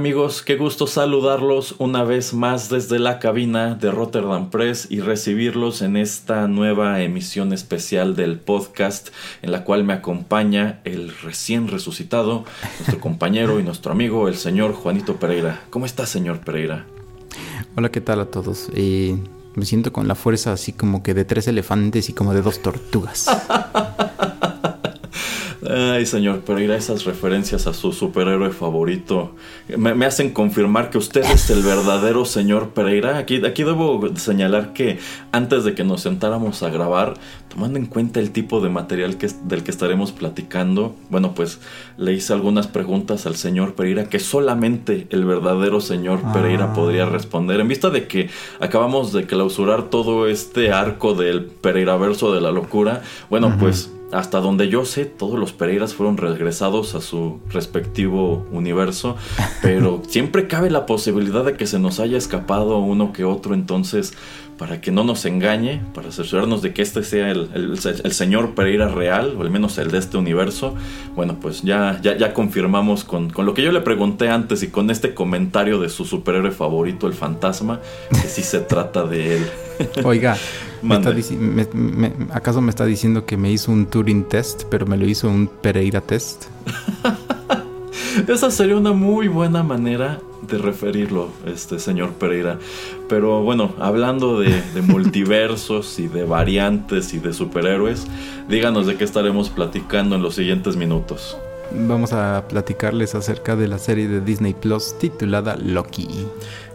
Amigos, qué gusto saludarlos una vez más desde la cabina de Rotterdam Press y recibirlos en esta nueva emisión especial del podcast en la cual me acompaña el recién resucitado, nuestro compañero y nuestro amigo, el señor Juanito Pereira. ¿Cómo está, señor Pereira? Hola, ¿qué tal a todos? Eh, me siento con la fuerza así como que de tres elefantes y como de dos tortugas. Ay, señor Pereira, esas referencias a su superhéroe favorito me, hacen confirmar que usted es el verdadero señor Pereira. Aquí, aquí debo señalar que antes de que nos sentáramos a grabar, tomando en cuenta el tipo de material que, del que estaremos platicando, bueno, pues le hice algunas preguntas al señor Pereira que solamente el verdadero señor Pereira ah. podría responder. En vista de que acabamos de clausurar todo este arco del Pereira verso de la locura, bueno, pues hasta donde yo sé, todos los Pereiras fueron regresados a su respectivo universo, pero siempre cabe la posibilidad de que se nos haya escapado uno que otro, entonces, para que no nos engañe, para asegurarnos de que este sea el, señor Pereira real, o al menos el de este universo, bueno, pues ya, ya, ya confirmamos con, con, lo que yo le pregunté antes y con este comentario de su superhéroe favorito, el fantasma, que sí se trata de él. Oiga, ¿Acaso me está diciendo que me hizo un Turing test, pero me lo hizo un Pereira test? Esa sería una muy buena manera de referirlo, este señor Pereira. Pero bueno, hablando de, de multiversos y de variantes y de superhéroes, díganos de qué estaremos platicando en los siguientes minutos vamos a platicarles acerca de la serie de Disney Plus titulada Loki.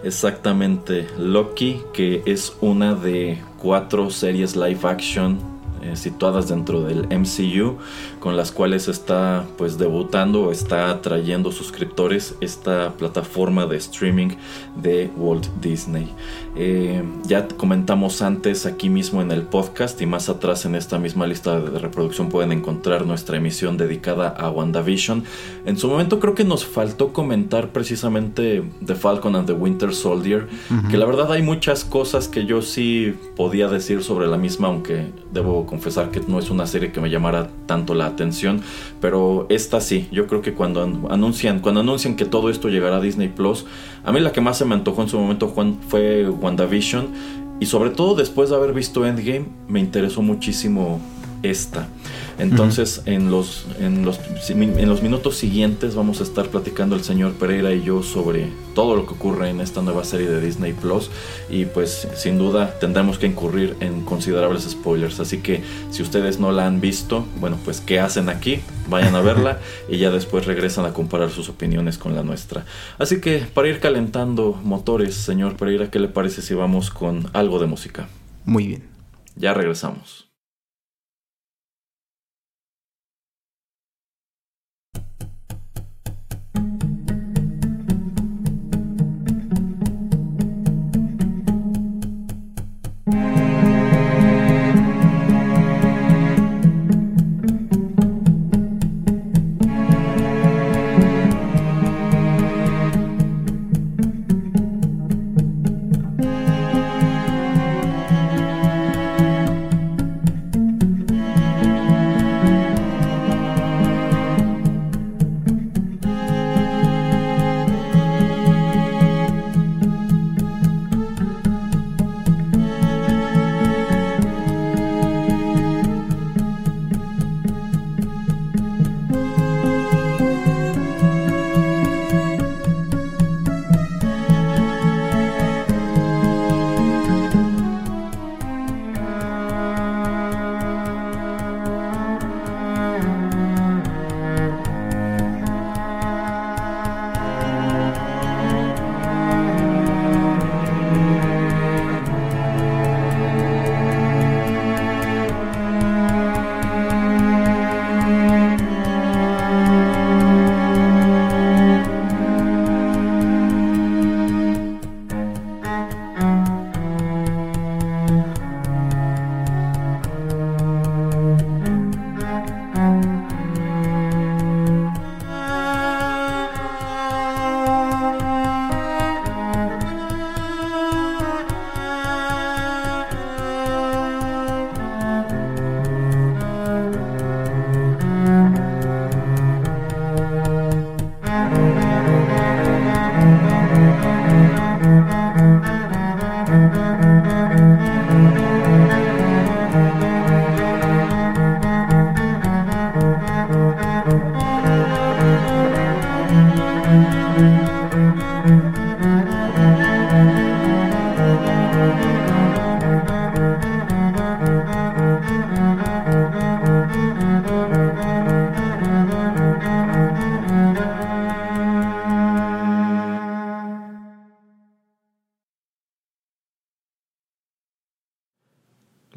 Exactamente, Loki, que es una de cuatro series live action eh, situadas dentro del MCU con las cuales está pues debutando o está trayendo suscriptores esta plataforma de streaming de Walt Disney. Eh, ya comentamos antes aquí mismo en el podcast y más atrás en esta misma lista de reproducción pueden encontrar nuestra emisión dedicada a WandaVision. En su momento creo que nos faltó comentar precisamente The Falcon and the Winter Soldier, que la verdad hay muchas cosas que yo sí podía decir sobre la misma, aunque debo confesar que no es una serie que me llamara tanto la atención, pero esta sí, yo creo que cuando anuncian, cuando anuncian que todo esto llegará a Disney Plus, a mí la que más se me antojó en su momento fue WandaVision y sobre todo después de haber visto Endgame me interesó muchísimo esta. Entonces, en, los, en, los, en los minutos siguientes vamos a estar platicando el señor Pereira y yo sobre todo lo que ocurre en esta nueva serie de Disney Plus. Y pues sin duda tendremos que incurrir en considerables spoilers. Así que si ustedes no la han visto, bueno, pues ¿qué hacen aquí? Vayan a verla y ya después regresan a comparar sus opiniones con la nuestra. Así que para ir calentando motores, señor Pereira, ¿qué le parece si vamos con algo de música? Muy bien. Ya regresamos.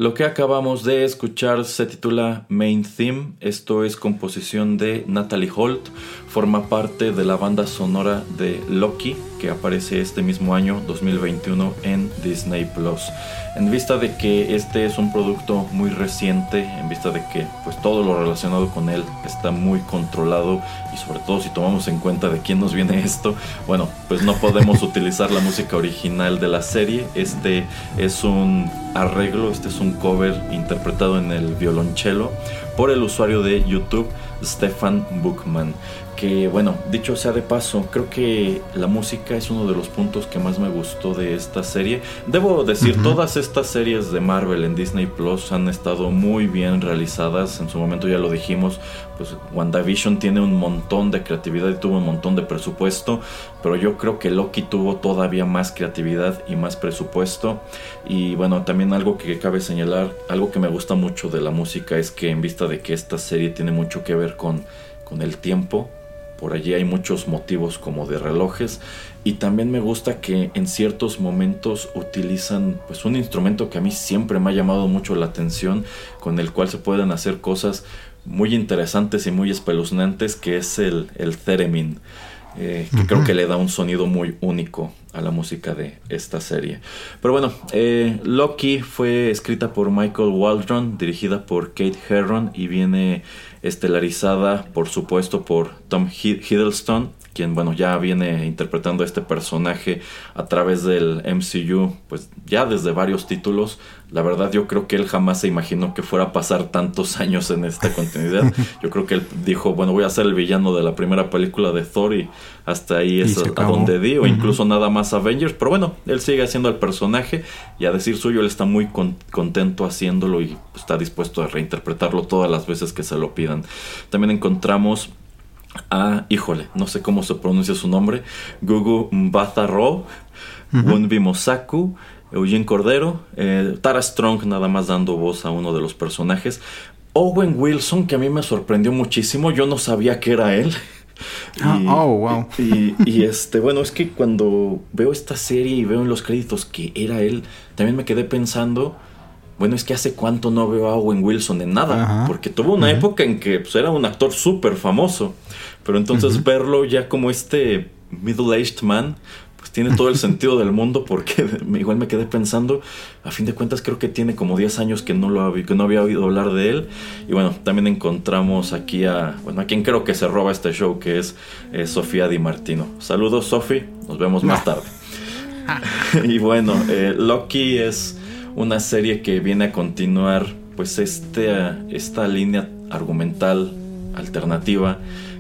Lo que acabamos de escuchar se titula Main Theme, esto es composición de Natalie Holt, forma parte de la banda sonora de Loki que aparece este mismo año 2021 en Disney Plus. En vista de que este es un producto muy reciente, en vista de que pues todo lo relacionado con él está muy controlado y sobre todo si tomamos en cuenta de quién nos viene esto, bueno, pues no podemos utilizar la música original de la serie. Este es un arreglo, este es un cover interpretado en el violonchelo por el usuario de YouTube Stefan Bookman que bueno, dicho sea de paso, creo que la música es uno de los puntos que más me gustó de esta serie. Debo decir, todas estas series de Marvel en Disney Plus han estado muy bien realizadas. En su momento ya lo dijimos, pues WandaVision tiene un montón de creatividad y tuvo un montón de presupuesto, pero yo creo que Loki tuvo todavía más creatividad y más presupuesto. Y bueno, también algo que cabe señalar, algo que me gusta mucho de la música es que en vista de que esta serie tiene mucho que ver con, con el tiempo, por allí hay muchos motivos como de relojes y también me gusta que en ciertos momentos utilizan pues un instrumento que a mí siempre me ha llamado mucho la atención con el cual se pueden hacer cosas muy interesantes y muy espeluznantes que es el, el theremin eh, que creo que le da un sonido muy único a la música de esta serie. Pero bueno, eh, Loki fue escrita por Michael Waldron, dirigida por Kate Herron y viene estelarizada, por supuesto, por Tom Hiddleston, quien, bueno, ya viene interpretando a este personaje a través del MCU, pues ya desde varios títulos. La verdad, yo creo que él jamás se imaginó que fuera a pasar tantos años en esta continuidad. Yo creo que él dijo, bueno, voy a ser el villano de la primera película de Thor y hasta ahí es a, donde di, o incluso nada más Avengers. Pero bueno, él sigue haciendo el personaje y a decir suyo, él está muy contento haciéndolo y está dispuesto a reinterpretarlo todas las veces que se lo pidan. También encontramos a, híjole, no sé cómo se pronuncia su nombre, Gugu Mbatha-Raw, uh Mosaku, Eugene Cordero, eh, Tara Strong nada más dando voz a uno de los personajes, Owen Wilson que a mí me sorprendió muchísimo, yo no sabía que era él. Ah, oh, wow. y, este, bueno, es que cuando veo esta serie y veo en los créditos que era él, también me quedé pensando, bueno, es que hace cuánto no veo a Owen Wilson en nada, porque tuvo una época en que pues, era un actor súper famoso, pero entonces verlo ya como este middle-aged man, pues tiene todo el sentido del mundo porque igual me quedé pensando, a fin de cuentas creo que tiene como 10 años que no, lo, que no había oído hablar de él. Y bueno, también encontramos aquí a, bueno, a quien creo que se roba este show, que es eh, Sofía Di Martino. Saludos Sofi, nos vemos más tarde. y bueno, eh, Loki es una serie que viene a continuar pues este, esta línea argumental alternativa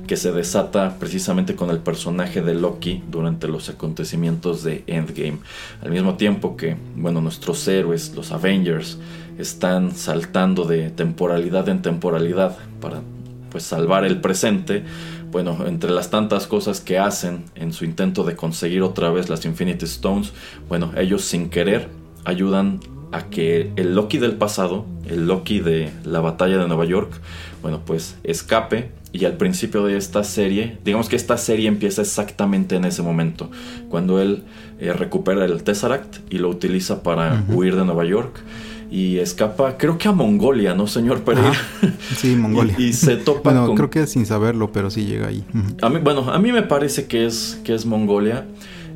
que se desata precisamente con el personaje de Loki durante los acontecimientos de Endgame. Al mismo tiempo que, bueno, nuestros héroes, los Avengers, están saltando de temporalidad en temporalidad para pues salvar el presente. Bueno, entre las tantas cosas que hacen en su intento de conseguir otra vez las Infinity Stones, bueno, ellos sin querer ayudan a que el Loki del pasado, el Loki de la batalla de Nueva York, bueno, pues escape y al principio de esta serie, digamos que esta serie empieza exactamente en ese momento, cuando él eh, recupera el Tesseract y lo utiliza para huir de Nueva York y escapa, creo que a Mongolia, ¿no, señor Pereira? Sí, Mongolia. y, se topa bueno, creo que sin saberlo, pero sí llega ahí. a mí, bueno, a mí me parece que es, que es Mongolia.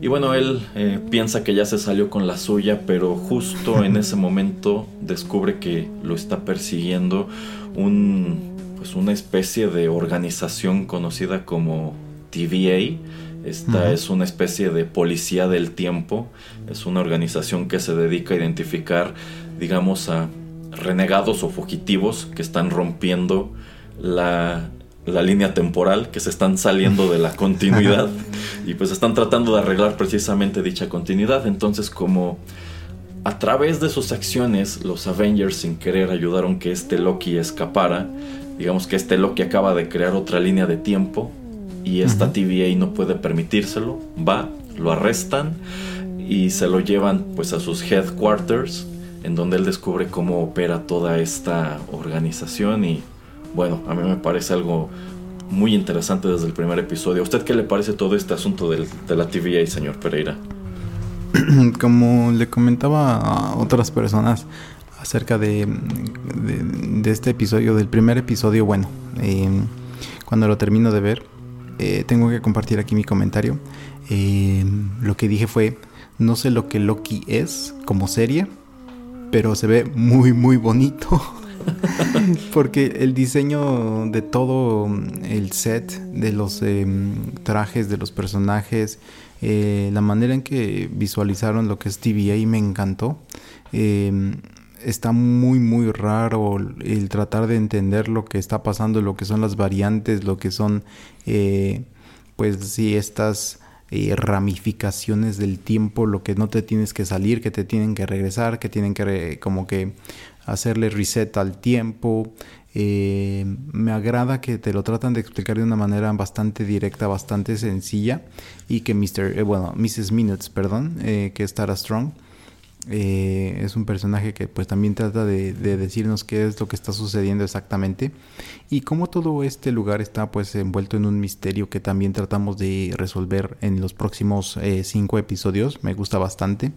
Y bueno, él eh, piensa que ya se salió con la suya, pero justo en ese momento descubre que lo está persiguiendo un, pues una especie de organización conocida como TVA. Esta es una especie de policía del tiempo. Es una organización que se dedica a identificar, digamos, a renegados o fugitivos que están rompiendo la, la línea temporal, que se están saliendo de la continuidad y pues están tratando de arreglar precisamente dicha continuidad. Entonces como a través de sus acciones los Avengers sin querer ayudaron que este Loki escapara, digamos que este Loki acaba de crear otra línea de tiempo y esta TVA no puede permitírselo, va, lo arrestan y se lo llevan pues a sus headquarters en donde él descubre cómo opera toda esta organización y bueno, a mí me parece algo muy interesante desde el primer episodio. ¿A usted qué le parece todo este asunto de la TVA, señor Pereira? Como le comentaba a otras personas, acerca de, de, este episodio, del primer episodio, bueno, eh, cuando lo termino de ver, eh, tengo que compartir aquí mi comentario. Eh, lo que dije fue, no sé lo que Loki es como serie, pero se ve muy, muy bonito. Porque el diseño de todo el set, de los trajes, de los personajes, la manera en que visualizaron lo que es TVA me encantó está muy muy raro el tratar de entender lo que está pasando, lo que son las variantes, lo que son eh, pues sí estas eh, ramificaciones del tiempo, lo que no te tienes que salir, que te tienen que regresar, que tienen que como que hacerle reset al tiempo. Eh, me agrada que te lo tratan de explicar de una manera bastante directa, bastante sencilla y que Mr. bueno, Mrs. Minutes, perdón, que es Tara Strong eh, es un personaje que pues también trata de, decirnos qué es lo que está sucediendo exactamente y cómo todo este lugar está pues envuelto en un misterio que también tratamos de resolver en los próximos eh, cinco episodios. Me gusta bastante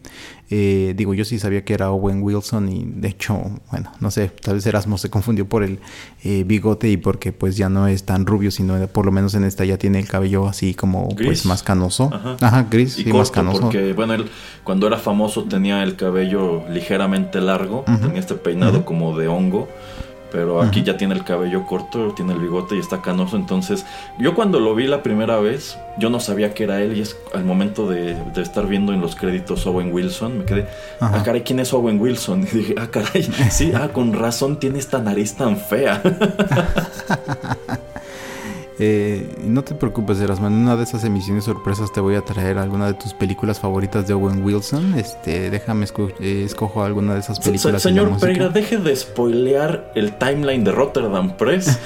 eh, digo yo sí sabía que era Owen Wilson y de hecho bueno no sé tal vez Erasmo se confundió por el bigote y porque pues ya no es tan rubio sino por lo menos en esta ya tiene el cabello así como pues más canoso. Ajá, gris y, más canoso. porque bueno él cuando era famoso tenía el cabello ligeramente largo, tenía este peinado como de hongo, pero aquí ya tiene el cabello corto, tiene el bigote y está canoso, entonces yo cuando lo vi la primera vez, yo no sabía que era él y es al momento de, estar viendo en los créditos Owen Wilson, me quedé, ah caray, ¿quién es Owen Wilson? Y dije, ah caray, sí, ah, con razón tiene esta nariz tan fea. Eh, no te preocupes, Erasmo. En una de esas emisiones sorpresas te voy a traer alguna de tus películas favoritas de Owen Wilson. Este, déjame eh, escojo alguna de esas películas. señor Pereira, deje de spoilear el timeline de Rotterdam Press.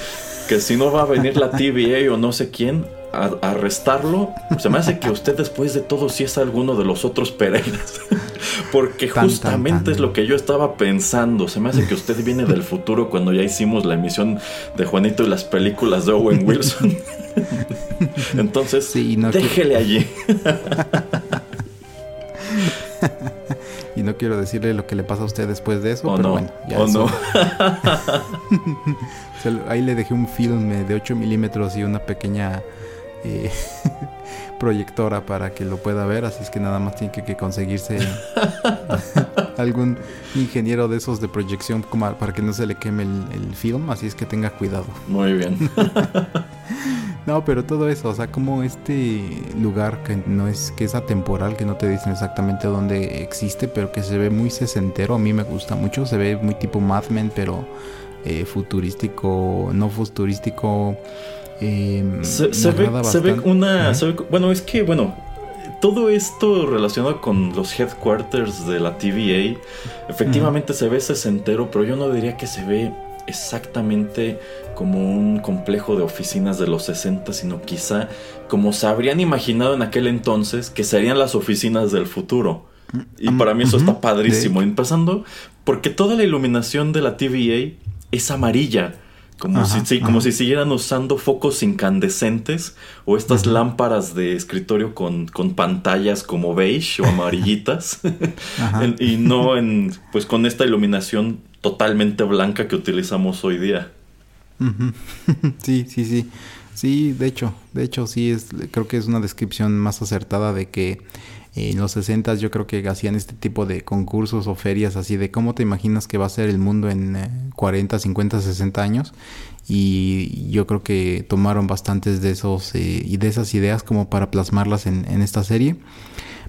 que si no va a venir la TVA o no sé quién, a, arrestarlo, se me hace que usted después de todo sí es alguno de los otros Pereiras. Porque justamente es lo que yo estaba pensando. Se me hace que usted viene del futuro cuando ya hicimos la emisión de Juanito y las películas de Owen Wilson. Entonces, déjele allí. y no quiero decirle lo que le pasa a usted después de eso, pero no, bueno, ya no. Ahí le dejé un filme de 8 milímetros y una pequeña eh, proyectora para que lo pueda ver, así es que nada más tiene que, conseguirse algún ingeniero de esos de proyección para que no se le queme el, film, así es que tenga cuidado. Muy bien. no, pero todo eso, o sea, como este lugar que no es que es atemporal, que no te dicen exactamente dónde existe, pero que se ve muy sesentero, a mí me gusta mucho, se ve muy tipo Mad Men, pero eh, futurístico, no futurístico Em, se, ve, una. bueno, es que, bueno, todo esto relacionado con los headquarters de la TVA, efectivamente se ve sesentero, pero yo no diría que se ve exactamente como un complejo de oficinas de los 60, sino quizá como se habrían imaginado en aquel entonces que serían las oficinas del futuro. Y para mí eso está padrísimo, empezando porque toda la iluminación de la TVA es amarilla. Como, si, como si siguieran usando focos incandescentes o estas lámparas de escritorio con, con, pantallas como beige o amarillitas. y no en, pues con esta iluminación totalmente blanca que utilizamos hoy día. Sí, sí, sí. Sí, de hecho, de hecho sí es, creo que es una descripción más acertada de que en los 60 yo creo que hacían este tipo de concursos o ferias así de cómo te imaginas que va a ser el mundo en 40, 50, 60 años y yo creo que tomaron bastantes de esos eh, y de esas ideas como para plasmarlas en, esta serie.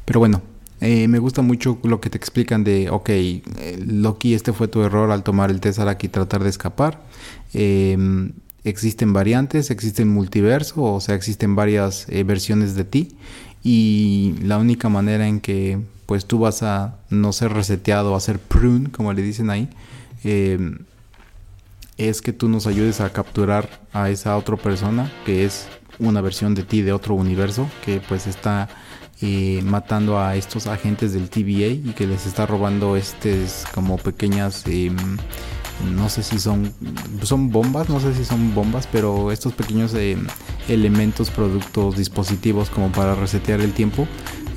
Pero bueno, eh, me gusta mucho lo que te explican de, ok, eh, Loki, este fue tu error al tomar el Tesseract y tratar de escapar. Em, existen variantes, existen multiverso, o sea, existen varias versiones de ti y la única manera en que pues tú vas a no ser reseteado, a ser prune, como le dicen ahí, em, es que tú nos ayudes a capturar a esa otra persona que es una versión de ti de otro universo que pues está eh, matando a estos agentes del TVA y que les está robando estas como pequeñas em, no sé si son son bombas no sé si son bombas pero estos pequeños em, elementos productos dispositivos como para resetear el tiempo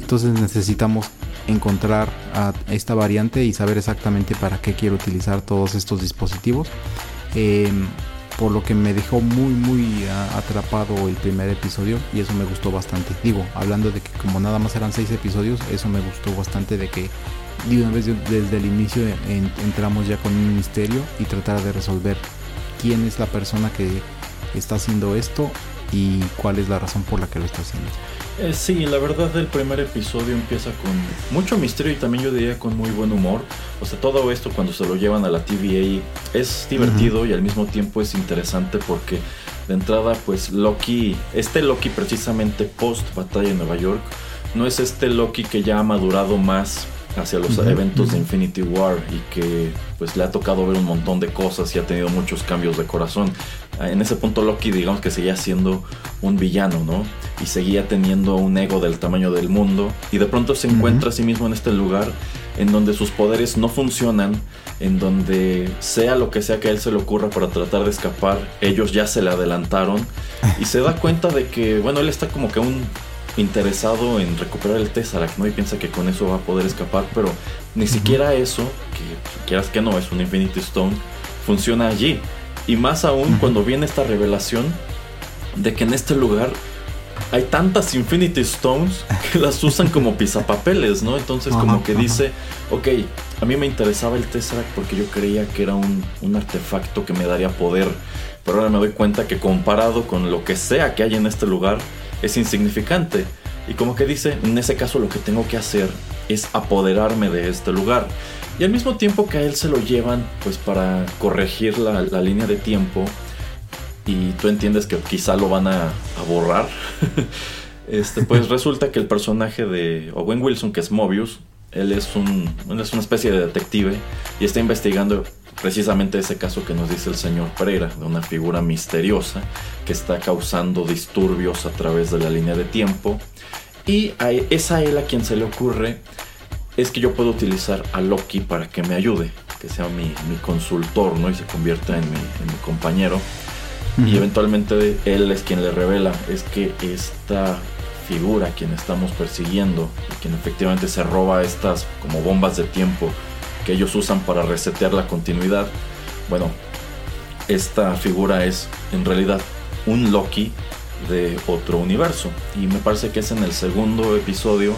entonces necesitamos encontrar esta variante y saber exactamente para qué quiero utilizar todos estos dispositivos. Em, por lo que me dejó muy muy atrapado el primer episodio y eso me gustó bastante. Digo, hablando de que como nada más eran seis episodios, eso me gustó bastante de que de una vez desde el inicio entramos ya con un misterio y tratar de resolver quién es la persona que está haciendo esto y cuál es la razón por la que lo está haciendo. Eh, sí, la verdad el primer episodio empieza con mucho misterio y también yo diría con muy buen humor. O sea, todo esto cuando se lo llevan a la TVA es divertido y al mismo tiempo es interesante porque de entrada pues Loki, este Loki precisamente post batalla en Nueva York, no es este Loki que ya ha madurado más hacia los eventos de Infinity War y que pues le ha tocado ver un montón de cosas y ha tenido muchos cambios de corazón. En ese punto Loki digamos que seguía siendo un villano, ¿no? Y seguía teniendo un ego del tamaño del mundo y de pronto se encuentra a sí mismo en este lugar en donde sus poderes no funcionan, en donde sea lo que sea que a él se le ocurra para tratar de escapar, ellos ya se le adelantaron y se da cuenta de que, bueno, él está como que un interesado en recuperar el Tesseract, ¿no? Y piensa que con eso va a poder escapar, pero ni siquiera eso, que quieras que no, es un Infinity Stone, funciona allí. Y más aún cuando viene esta revelación de que en este lugar hay tantas Infinity Stones que las usan como pisapapeles, ¿no? Entonces como que dice, ok, a mí me interesaba el Tesseract porque yo creía que era un, un artefacto que me daría poder, pero ahora me doy cuenta que comparado con lo que sea que hay en este lugar, es insignificante. Y como que dice, en ese caso lo que tengo que hacer es apoderarme de este lugar. Y al mismo tiempo que a él se lo llevan pues para corregir la, línea de tiempo y tú entiendes que quizá lo van a, borrar, este, pues resulta que el personaje de Owen Wilson, que es Mobius, él es, un, es una especie de detective y está investigando precisamente ese caso que nos dice el señor Pereira, de una figura misteriosa que está causando disturbios a través de la línea de tiempo. Y es a él a quien se le ocurre es que yo puedo utilizar a Loki para que me ayude, que sea mi, consultor, ¿no? Y se convierta en mi, compañero. Y eventualmente él es quien le revela, es que esta figura, quien estamos persiguiendo, y quien efectivamente se roba estas como bombas de tiempo que ellos usan para resetear la continuidad, bueno, esta figura es en realidad un Loki de otro universo. Y me parece que es en el segundo episodio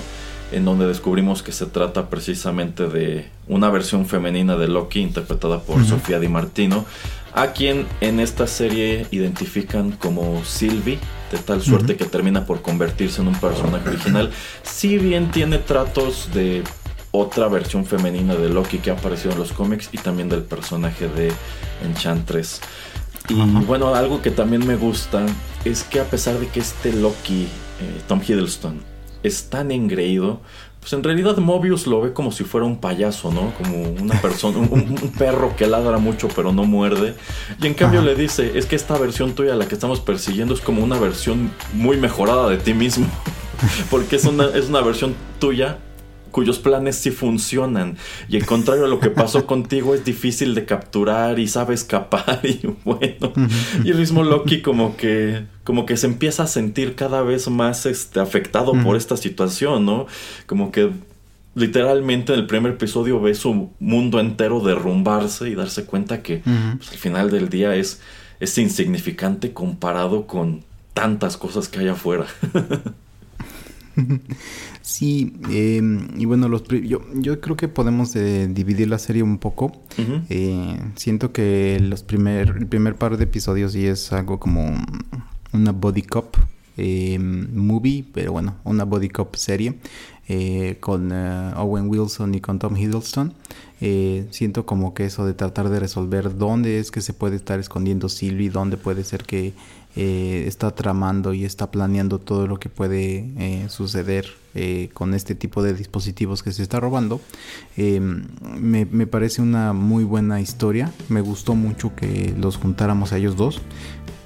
en donde descubrimos que se trata precisamente de una versión femenina de Loki interpretada por Sofía Di Martino, a quien en esta serie identifican como Sylvie, de tal suerte que termina por convertirse en un personaje original, si bien tiene tratos de otra versión femenina de Loki que ha aparecido en los cómics y también del personaje de Enchantress. Y bueno, algo que también me gusta es que a pesar de que este Loki, eh, Tom Hiddleston, es tan engreído, pues en realidad Mobius lo ve como si fuera un payaso, ¿no? Como una persona, un, perro que ladra mucho pero no muerde. Y en cambio le dice, es que esta versión tuya, la que estamos persiguiendo, es como una versión muy mejorada de ti mismo. Porque es una, es una versión tuya cuyos planes sí funcionan. Y en contrario a lo que pasó contigo, es difícil de capturar y sabe escapar. Y bueno, y el mismo Loki como que, como que se empieza a sentir cada vez más este, afectado por esta situación, ¿no? Como que literalmente en el primer episodio ve su mundo entero derrumbarse y darse cuenta que pues, al final del día es, es insignificante comparado con tantas cosas que hay afuera. Sí, em, y bueno, los yo, yo creo que podemos eh, dividir la serie un poco. Eh, siento que los primer, el primer par de episodios sí es algo como una body cop em, movie, pero bueno, una body cop serie eh, con Owen Wilson y con Tom Hiddleston. siento como que eso de tratar de resolver dónde es que se puede estar escondiendo Sylvie, dónde puede ser que eh, está tramando y está planeando todo lo que puede eh, suceder eh, con este tipo de dispositivos que se está robando. Me, me, parece una muy buena historia. Me gustó mucho que los juntáramos a ellos dos.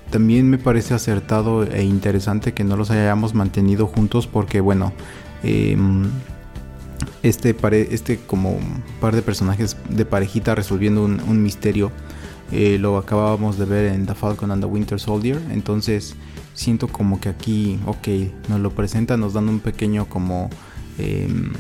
También me parece acertado e interesante que no los hayamos mantenido juntos porque bueno, este, este como par de personajes de parejita resolviendo un misterio eh, lo acabábamos de ver en The Falcon and the Winter Soldier. Entonces siento como que aquí, ok, nos lo presentan, nos dan un pequeño como... Em,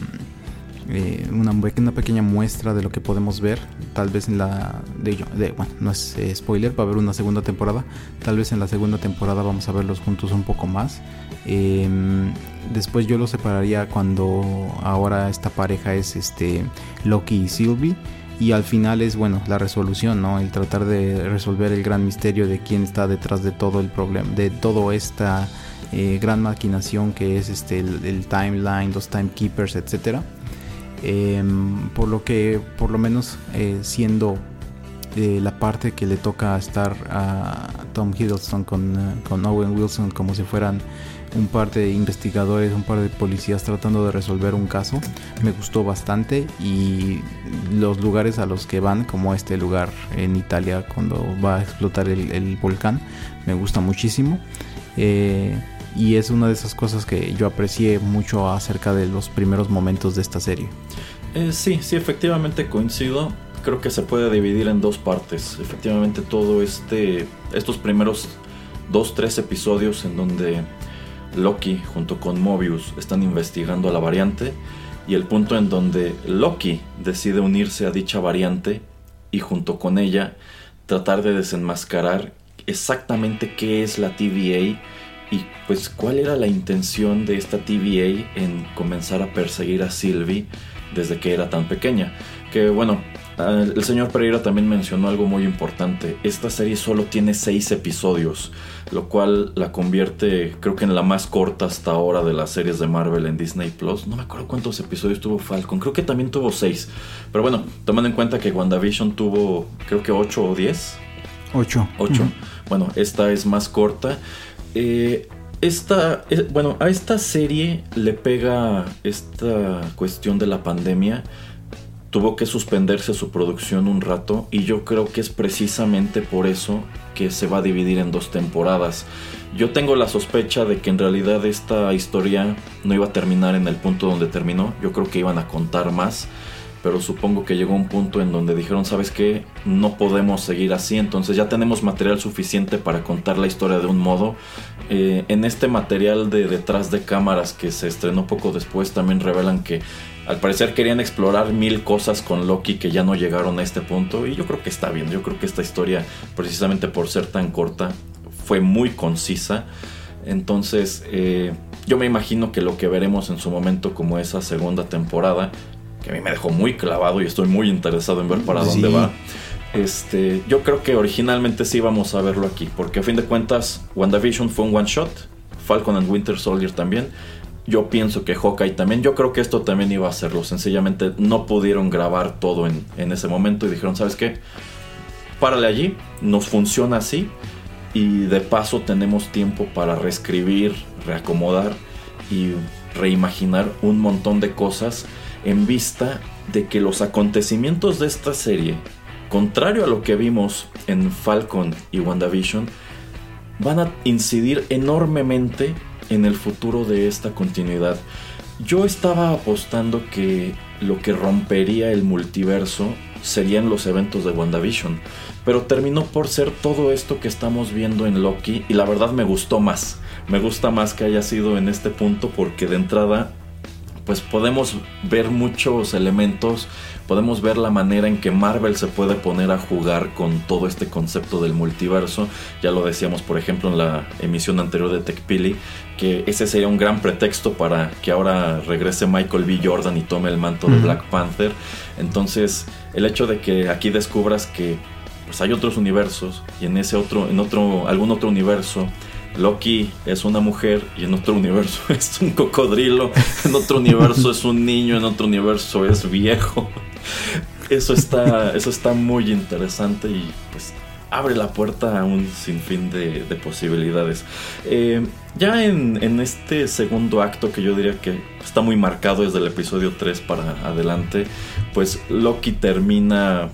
eh, una, pequeña muestra de lo que podemos ver. Tal vez en la. De, bueno, no es eh, spoiler, va a haber una segunda temporada. Tal vez en la segunda temporada vamos a verlos juntos un poco más. Em, después yo los separaría cuando ahora esta pareja es este Loki y Sylvie. Y al final es bueno la resolución, ¿no? El tratar de resolver el gran misterio de quién está detrás de todo el problema, de todo esta eh, gran maquinación que es este el, timeline, los timekeepers, etcétera. Em, por lo que por lo menos eh, siendo eh, la parte que le toca estar a Tom Hiddleston con, con Owen Wilson como si fueran un par de investigadores, un par de policías tratando de resolver un caso. Me gustó bastante y los lugares a los que van, como este lugar en Italia cuando va a explotar el, volcán, me gusta muchísimo. Eh, y es una de esas cosas que yo aprecié mucho acerca de los primeros momentos de esta serie. Eh, sí, sí, efectivamente coincido. Creo que se puede dividir en dos partes. Efectivamente, todo este, estos primeros dos, tres episodios en donde Loki junto con Mobius están investigando la variante y el punto en donde Loki decide unirse a dicha variante y junto con ella tratar de desenmascarar exactamente qué es la TVA y pues cuál era la intención de esta TVA en comenzar a perseguir a Sylvie desde que era tan pequeña. Que bueno, el señor Pereira también mencionó algo muy importante. Esta serie solo tiene seis episodios, lo cual la convierte, creo que en la más corta hasta ahora de las series de Marvel en Disney Plus. No me acuerdo cuántos episodios tuvo Falcon, creo que también tuvo seis. Pero bueno, tomando en cuenta que WandaVision tuvo, creo que ocho o diez. Ocho. Ocho. Bueno, esta es más corta. Eh, esta, eh, bueno, a esta serie le pega esta cuestión de la pandemia. Tuvo que suspenderse su producción un rato y yo creo que es precisamente por eso que se va a dividir en dos temporadas. Yo tengo la sospecha de que en realidad esta historia no iba a terminar en el punto donde terminó. Yo creo que iban a contar más pero supongo que llegó un punto en donde dijeron, ¿sabes qué? No podemos seguir así, entonces ya tenemos material suficiente para contar la historia de un modo. Eh, en este material de detrás de cámaras que se estrenó poco después también revelan que al parecer querían explorar mil cosas con Loki que ya no llegaron a este punto y yo creo que está bien, yo creo que esta historia precisamente por ser tan corta fue muy concisa. Entonces, eh, yo me imagino que lo que veremos en su momento como esa segunda temporada que a mí me dejó muy clavado y estoy muy interesado en ver para dónde va. Este, yo creo que originalmente sí íbamos a verlo aquí, porque a fin de cuentas WandaVision fue un one shot, Falcon and Winter Soldier también. Yo pienso que Hawkeye también, yo creo que esto también iba a hacerlo, sencillamente no pudieron grabar todo en, en ese momento y dijeron, ¿sabes qué? Párale allí, nos funciona así y de paso tenemos tiempo para reescribir, reacomodar y reimaginar un montón de cosas en vista de que los acontecimientos de esta serie, contrario a lo que vimos en Falcon y WandaVision, van a incidir enormemente en el futuro de esta continuidad. Yo estaba apostando que lo que rompería el multiverso serían los eventos de WandaVision, pero terminó por ser todo esto que estamos viendo en Loki y la verdad me gustó más. Me gusta más que haya sido en este punto porque de entrada pues podemos ver muchos elementos, podemos ver la manera en que Marvel se puede poner a jugar con todo este concepto del multiverso. Ya lo decíamos, por ejemplo, en la emisión anterior de TechPili, que ese sería un gran pretexto para que ahora regrese Michael B. Jordan y tome el manto de Black Panther. Entonces, el hecho de que aquí descubras que pues hay otros universos y en ese otro, en otro, algún otro universo Loki es una mujer y en otro universo es un cocodrilo, en otro universo es un niño, en otro universo es viejo. Eso está, eso está muy interesante y pues abre la puerta a un sinfín de, posibilidades. Eh, ya en, en, este segundo acto que yo diría que está muy marcado desde el episodio 3 para adelante, pues Loki termina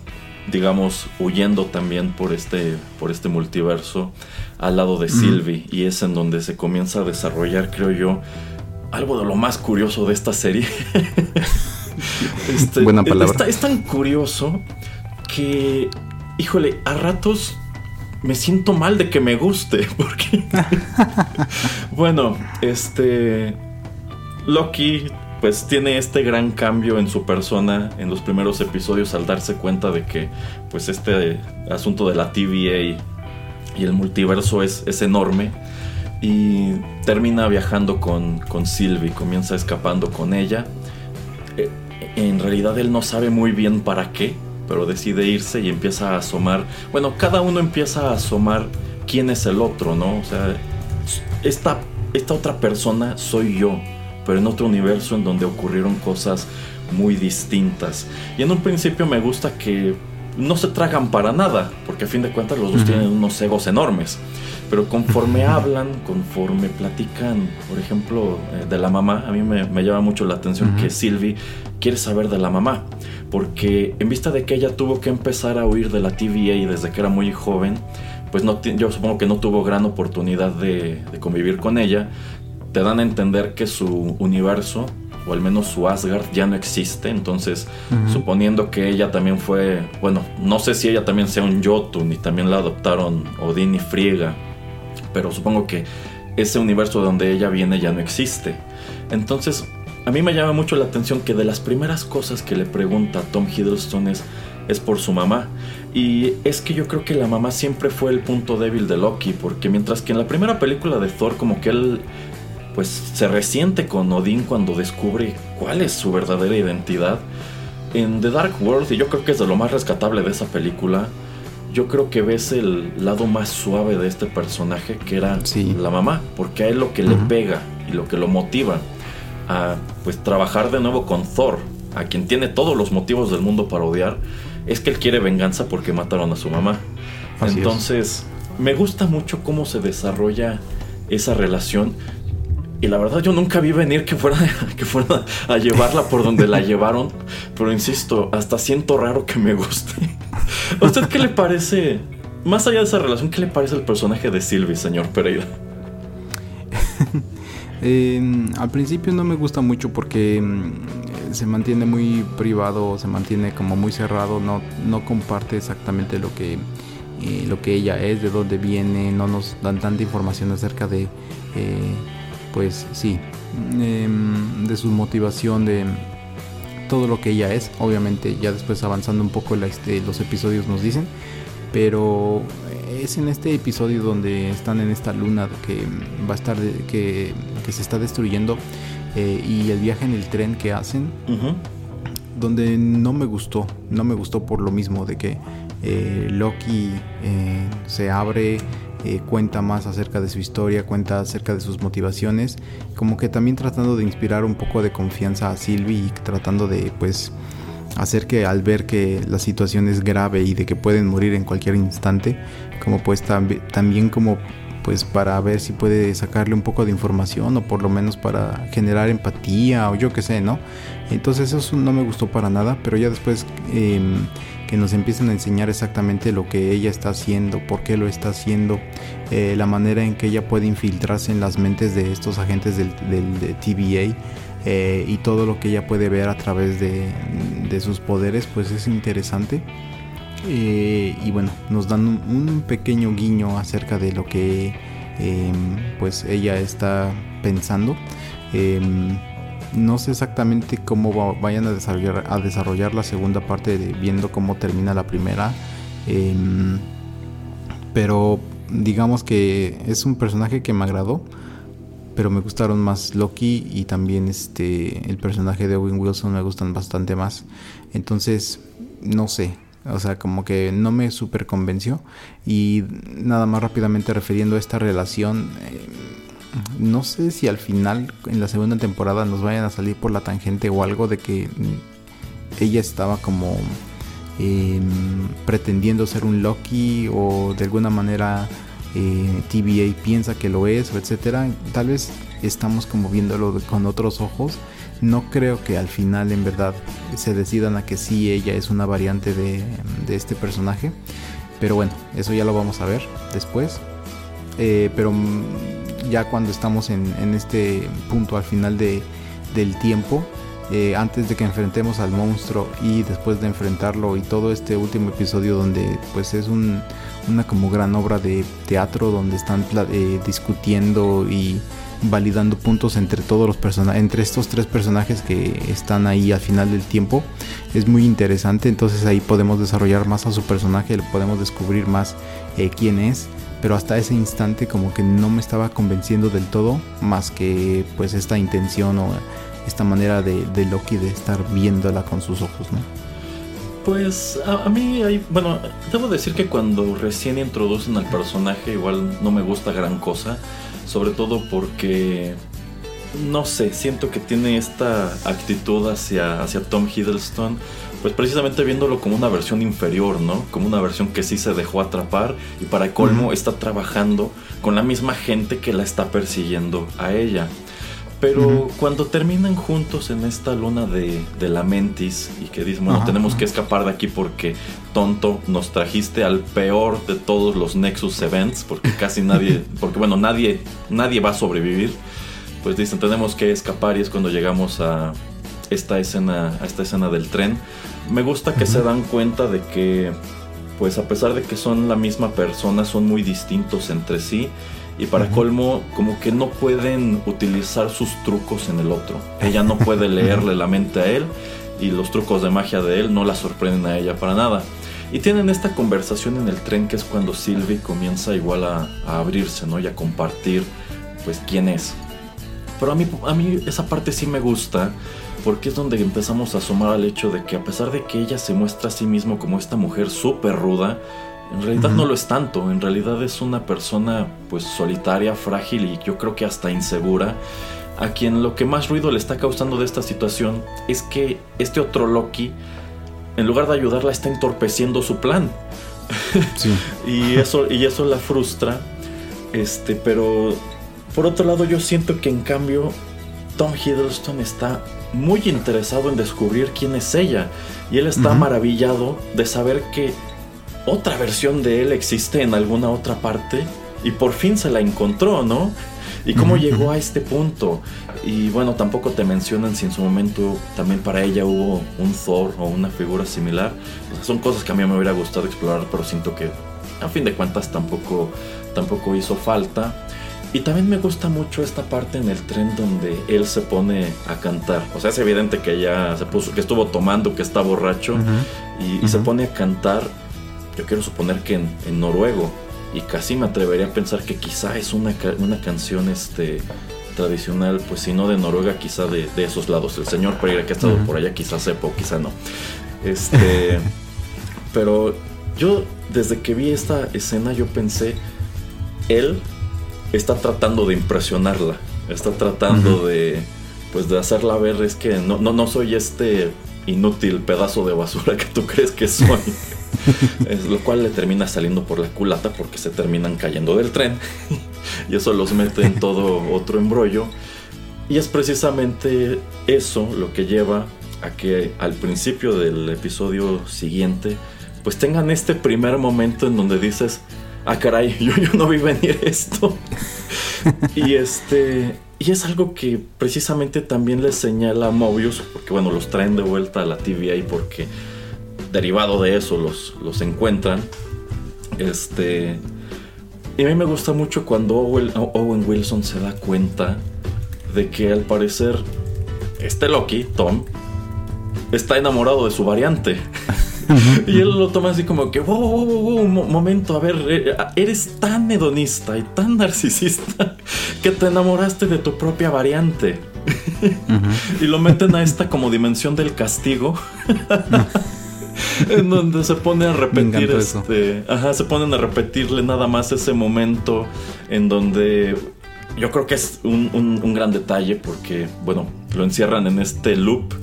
digamos, huyendo también por este, por este multiverso al lado de Sylvie. Y es en donde se comienza a desarrollar, creo yo, algo de lo más curioso de esta serie. este, Buena palabra. es tan curioso que, híjole, a ratos me siento mal de que me guste. Porque, bueno, este. Loki pues tiene este gran cambio en su persona en los primeros episodios al darse cuenta de que pues este asunto de la TVA y el multiverso es, es enorme y termina viajando con, con Sylvie, comienza escapando con ella. Eh, en realidad él no sabe muy bien para qué, pero decide irse y empieza a asomar. Bueno, cada uno empieza a asomar quién es el otro, ¿no? O sea, esta, esta otra persona soy yo, pero en otro universo en donde ocurrieron cosas muy distintas. Y en un principio me gusta que no se tragan para nada, porque a fin de cuentas los dos tienen unos egos enormes. Pero conforme hablan, conforme platican, por ejemplo, eh, de la mamá, a mí me, llama mucho la atención que Sylvie quiere saber de la mamá, porque en vista de que ella tuvo que empezar a huir de la TVA desde que era muy joven, pues no, yo supongo que no tuvo gran oportunidad de, convivir con ella, te dan a entender que su universo o al menos su Asgard ya no existe. Entonces, suponiendo que ella también fue, bueno, no sé si ella también sea un Jotun y también la adoptaron Odín y Friega, pero supongo que ese universo donde ella viene ya no existe. Entonces, a mí me llama mucho la atención que de las primeras cosas que le pregunta Tom Hiddleston es, es por su mamá. Y es que yo creo que la mamá siempre fue el punto débil de Loki, porque mientras que en la primera película de Thor como que él pues se resiente con Odín cuando descubre cuál es su verdadera identidad, en The Dark World, y yo creo que es de lo más rescatable de esa película, yo creo que ves el lado más suave de este personaje que era la mamá, porque a él lo que le pega y lo que lo motiva a pues trabajar de nuevo con Thor, a quien tiene todos los motivos del mundo para odiar, es que él quiere venganza porque mataron a su mamá. Entonces, me gusta mucho cómo se desarrolla esa relación. Y la verdad yo nunca vi venir que fuera, que fuera a llevarla por donde la llevaron. Pero insisto, hasta siento raro que me guste. ¿A usted qué le parece? Más allá de esa relación, ¿qué le parece el personaje de Sylvie, señor Pereira? Em, al principio no me gusta mucho porque em, se mantiene muy privado, se mantiene como muy cerrado, no, no comparte exactamente lo que, eh, lo que ella es, de dónde viene, no nos dan tanta información acerca de, eh, pues sí, em, de su motivación, de todo lo que ella es. Obviamente ya después avanzando un poco este, los episodios nos dicen. Pero es en este episodio donde están en esta luna que va a estar que, se está destruyendo eh, y el viaje en el tren que hacen donde no me gustó no me gustó por lo mismo de que eh, Loki eh, se abre eh, cuenta más acerca de su historia, cuenta acerca de sus motivaciones, como que también tratando de inspirar un poco de confianza a Sylvie y tratando de pues hacer que al ver que la situación es grave y de que pueden morir en cualquier instante, como pues también como pues para ver si puede sacarle un poco de información o por lo menos para generar empatía o yo qué sé, ¿no? Entonces eso no me gustó para nada, pero ya después em, que nos empiezan a enseñar exactamente lo que ella está haciendo, por qué lo está haciendo, eh, la manera en que ella puede infiltrarse en las mentes de estos agentes del, TVA eh, y todo lo que ella puede ver a través de, sus poderes, pues es interesante. Eh, y bueno, nos dan un, pequeño guiño acerca de lo que em, pues ella está pensando. Em, no sé exactamente cómo vayan a desarrollar, la segunda parte viendo cómo termina la primera. Em, pero digamos que es un personaje que me agradó. Pero me gustaron más Loki y también este el personaje de Owen Wilson me gustan bastante más. Entonces, no sé. O sea, como que no me super convenció. Y nada más rápidamente refiriendo a esta relación. Eh, no sé si al final, en la segunda temporada, nos vayan a salir por la tangente o algo de que ella estaba como em, pretendiendo ser un Loki o de alguna manera eh, piensa que lo es, o etcétera. Tal vez estamos como viéndolo con otros ojos. No creo que al final en verdad se decidan a que sí ella es una variante de, de este personaje. Pero bueno, eso ya lo vamos a ver después. Eh, pero ya cuando estamos en, este punto al final de, del tiempo, eh, antes de que enfrentemos al monstruo y después de enfrentarlo y todo este último episodio donde pues es un, una como gran obra de teatro donde están eh, discutiendo y validando puntos entre todos los personajes, entre estos tres personajes que están ahí al final del tiempo. Es muy interesante, entonces ahí podemos desarrollar más a su personaje, podemos descubrir más eh, quién es. Pero hasta ese instante como que no me estaba convenciendo del todo, más que pues esta intención o esta manera de, de Loki de estar viéndola con sus ojos, ¿no? Pues a, mí, hay, bueno, debo decir que cuando recién introducen al personaje igual no me gusta gran cosa, sobre todo porque, no sé, siento que tiene esta actitud hacia, hacia Tom Hiddleston, pues precisamente viéndolo como una versión inferior, ¿no? Como una versión que sí se dejó atrapar y para colmo está trabajando con la misma gente que la está persiguiendo a ella. Pero cuando terminan juntos en esta luna de, la mentis y que dicen, bueno, tenemos que escapar de aquí porque tonto, nos trajiste al peor de todos los Nexus Events, porque casi nadie, porque bueno, nadie, nadie va a sobrevivir. Pues dicen, tenemos que escapar y es cuando llegamos a esta escena, a esta escena del tren. Me gusta que se dan cuenta de que, pues a pesar de que son la misma persona, son muy distintos entre sí y para colmo, como que no pueden utilizar sus trucos en el otro. Ella no puede leerle la mente a él y los trucos de magia de él no la sorprenden a ella para nada. Y tienen esta conversación en el tren que es cuando Sylvie comienza igual a, abrirse, ¿no? Y a compartir, pues, quién es. Pero a mí, a mí esa parte sí me gusta porque es donde empezamos a asomar al hecho de que a pesar de que ella se muestra a sí mismo como esta mujer súper ruda, en realidad no lo es tanto, en realidad es una persona pues solitaria, frágil y yo creo que hasta insegura, a quien lo que más ruido le está causando de esta situación es que este otro Loki, en lugar de ayudarla, está entorpeciendo su plan. y, eso, y eso la frustra. Este, pero por otro lado yo siento que en cambio Tom Hiddleston está muy interesado en descubrir quién es ella. Y él está maravillado de saber que otra versión de él existe en alguna otra parte y por fin se la encontró, ¿no? ¿Y cómo llegó a este punto? Y bueno, tampoco te mencionan si en su momento también para ella hubo un Thor o una figura similar. son cosas que a mí me hubiera gustado explorar, pero siento que a fin de cuentas tampoco, tampoco hizo falta. Y también me gusta mucho esta parte en el tren donde él se pone a cantar. O sea, es evidente que ya se puso, que estuvo tomando, que está borracho y se pone a cantar yo quiero suponer que en, noruego, y casi me atrevería a pensar que quizá es una, una canción este, tradicional, pues si no de Noruega, quizá de, esos lados. El señor Pereira que ha estado por allá, quizá sepa o quizá no. Este, pero yo desde que vi esta escena yo pensé, él está tratando de impresionarla, está tratando de, pues de hacerla ver es que no, no, no soy este inútil pedazo de basura que tú crees que soy. lo cual le termina saliendo por la culata porque se terminan cayendo del tren y eso los mete en todo otro embrollo. Y es precisamente eso lo que lleva a que al principio del episodio siguiente pues tengan este primer momento en donde dices, ah caray, yo, yo no vi venir esto. y este... Y es algo que precisamente también les señala Mobius, porque bueno, los traen de vuelta a la TVA porque derivado de eso los, los encuentran. Este. Y a mí me gusta mucho cuando Owen Wilson se da cuenta de que al parecer este Loki, Tom, está enamorado de su variante. y él lo toma así como que, wow, wow, wow, un momento, a ver, eh, eres tan hedonista y tan narcisista que te enamoraste de tu propia variante. y lo meten a esta como dimensión del castigo. en donde se pone a repetir este, ajá, se ponen a repetirle nada más ese momento en donde yo creo que es un, gran detalle porque, bueno, lo encierran en este loop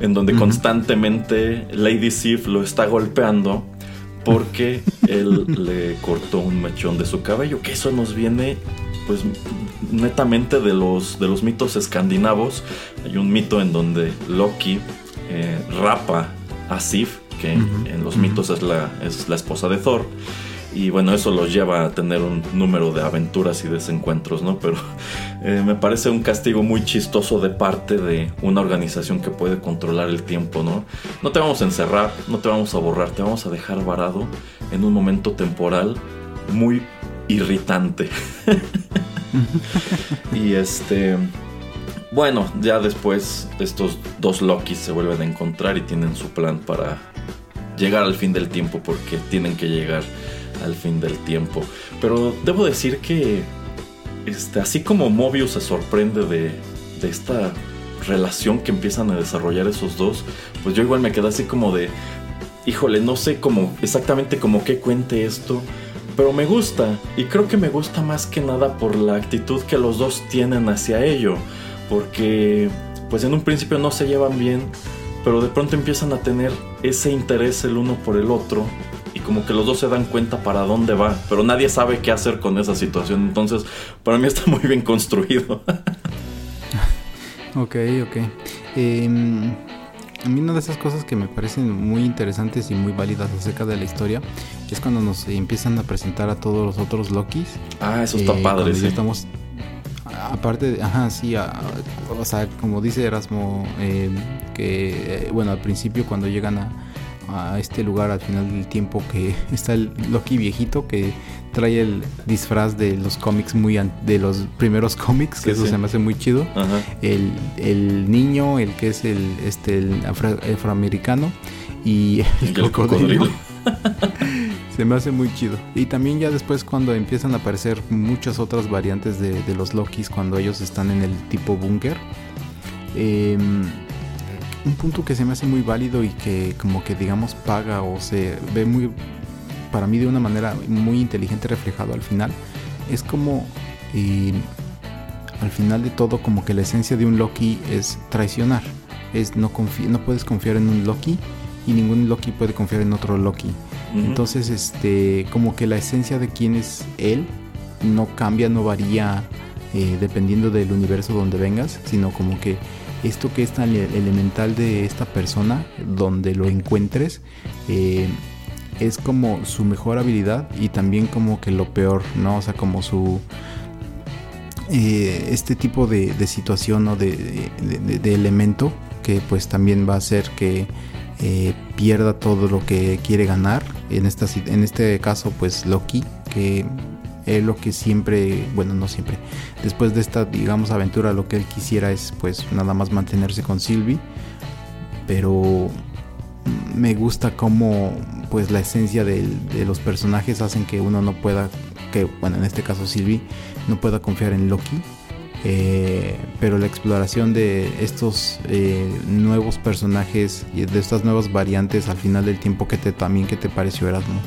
en donde constantemente Lady Sif lo está golpeando porque él le cortó un mechón de su cabello, que eso nos viene pues netamente de los, de los mitos escandinavos. Hay un mito en donde Loki eh, rapa a Sif que en los mitos es la, es la esposa de Thor. y bueno, eso los lleva a tener un número de aventuras y desencuentros, ¿no? Pero eh, me parece un castigo muy chistoso de parte de una organización que puede controlar el tiempo, ¿no? No te vamos a encerrar, no te vamos a borrar, te vamos a dejar varado en un momento temporal muy irritante. y este... Bueno, ya después estos dos Lokis se vuelven a encontrar y tienen su plan para llegar al fin del tiempo porque tienen que llegar al fin del tiempo. Pero debo decir que este, así como Mobius se sorprende de, esta relación que empiezan a desarrollar esos dos, pues yo igual me quedé así como de, híjole, no sé cómo exactamente como qué cuente esto, pero me gusta y creo que me gusta más que nada por la actitud que los dos tienen hacia ello porque pues en un principio no se llevan bien, pero de pronto empiezan a tener ese interés el uno por el otro y como que los dos se dan cuenta para dónde va, pero nadie sabe qué hacer con esa situación, entonces para mí está muy bien construido. ok, ok. Em, a mí una de esas cosas que me parecen muy interesantes y muy válidas acerca de la historia es cuando nos empiezan a presentar a todos los otros Lokis. Ah, eso está eh, padre. Sí. estamos aparte, ajá, sí, o sea, como dice Erasmo, eh, que, eh, bueno, al principio cuando llegan a, este lugar al final del tiempo que está el Loki viejito que trae el disfraz de los cómics muy de los primeros cómics que eso se me hace muy chido. El, el, niño el que es el este el afroamericano y el, cocodrilo. Se me hace muy chido. Y también ya después cuando empiezan a aparecer muchas otras variantes de, los Lokis cuando ellos están en el tipo búnker. Em, un punto que se me hace muy válido y que como que digamos paga o se ve muy para mí de una manera muy inteligente reflejado al final es como em, al final de todo como que la esencia de un Loki es traicionar es no no puedes confiar en un Loki y ningún Loki puede confiar en otro Loki. Entonces, este, como que la esencia de quién es él no cambia, no varía eh, dependiendo del universo donde vengas, sino como que esto que es tan elemental de esta persona, donde lo encuentres, eh, es como su mejor habilidad y también como que lo peor, ¿no? O sea, como su... Eh, este tipo de, situación o de, de, elemento que pues también va a hacer que eh, pierda todo lo que quiere ganar. En, este caso, pues Loki, que es lo que siempre, bueno, no siempre, después de esta, digamos, aventura, lo que él quisiera es pues nada más mantenerse con Sylvie. Pero me gusta como pues la esencia de, de los personajes hacen que uno no pueda, que bueno, en este caso Sylvie, no pueda confiar en Loki eh, pero la exploración de estos eh, nuevos personajes y de estas nuevas variantes al final del tiempo que te también que te pareció Erasmo